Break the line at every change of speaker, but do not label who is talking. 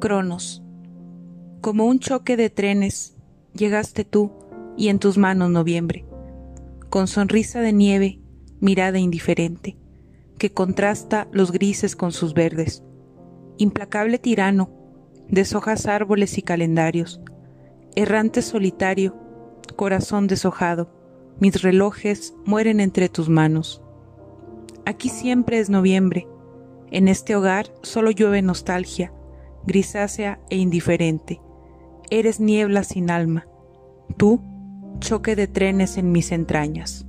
Cronos. Como un choque de trenes, llegaste tú y en tus manos noviembre, con sonrisa de nieve, mirada indiferente, que contrasta los grises con sus verdes. Implacable tirano, deshojas árboles y calendarios. Errante solitario, corazón deshojado, mis relojes mueren entre tus manos. Aquí siempre es noviembre. En este hogar solo llueve nostalgia, grisácea e indiferente. Eres niebla sin alma. Tú, choque de trenes en mis entrañas.